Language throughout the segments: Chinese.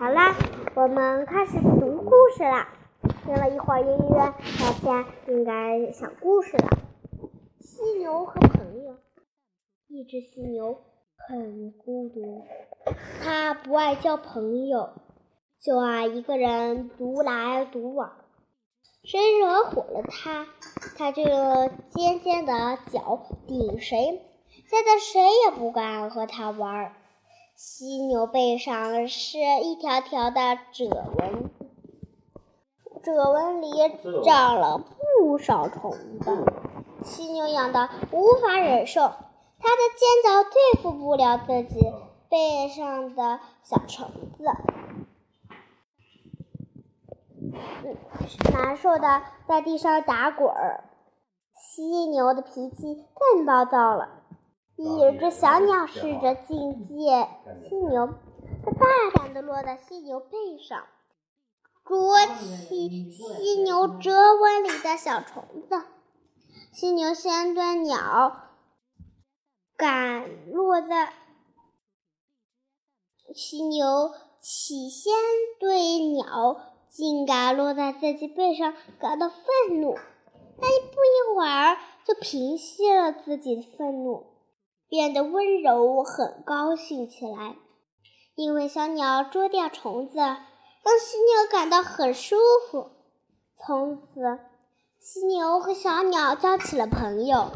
好啦，我们开始读故事啦。听了一会儿音乐，大家应该想故事了。犀牛和朋友，一只犀牛很孤独，它不爱交朋友，就爱一个人独来独往。谁惹火了它，它就用尖尖的角顶谁，吓得谁也不敢和它玩儿。犀牛背上是一条条的褶纹，褶纹里长了不少虫子。犀牛痒的无法忍受，它的尖角对付不了自己背上的小虫子，难受的在地上打滚儿。犀牛的脾气更暴躁了。一只小鸟试着警戒犀牛，它大胆地落在犀牛背上，啄起犀牛折纹里的小虫子。犀牛先对鸟敢落在犀牛起先对鸟竟敢落在自己背上感到愤怒，但不一会儿就平息了自己的愤怒。变得温柔，很高兴起来，因为小鸟捉掉虫子，让犀牛感到很舒服。从此，犀牛和小鸟交起了朋友。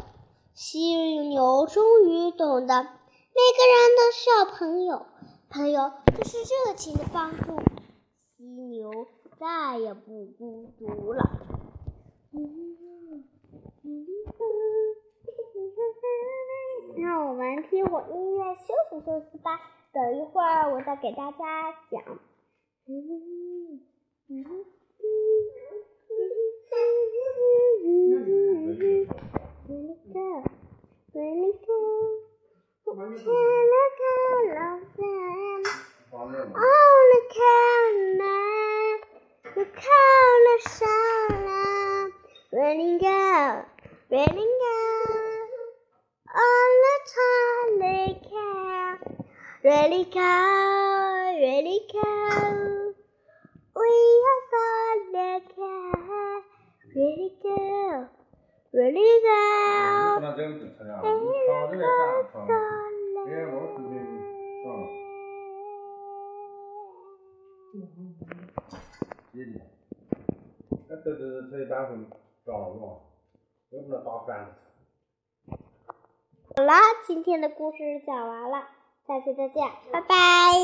犀牛终于懂得，每个人都需要朋友，朋友就是热情的帮助。犀牛再也不孤独了。让我们听会音乐休息休息吧。等一会儿我再给大家讲。Really go, really go. We are so Really go, really go. 不能这样子唱呀，你唱这个是的，唱。姐姐，那都是吹半分着了，又不能打翻了。好啦，今天的故事讲完了。下期再见，拜拜。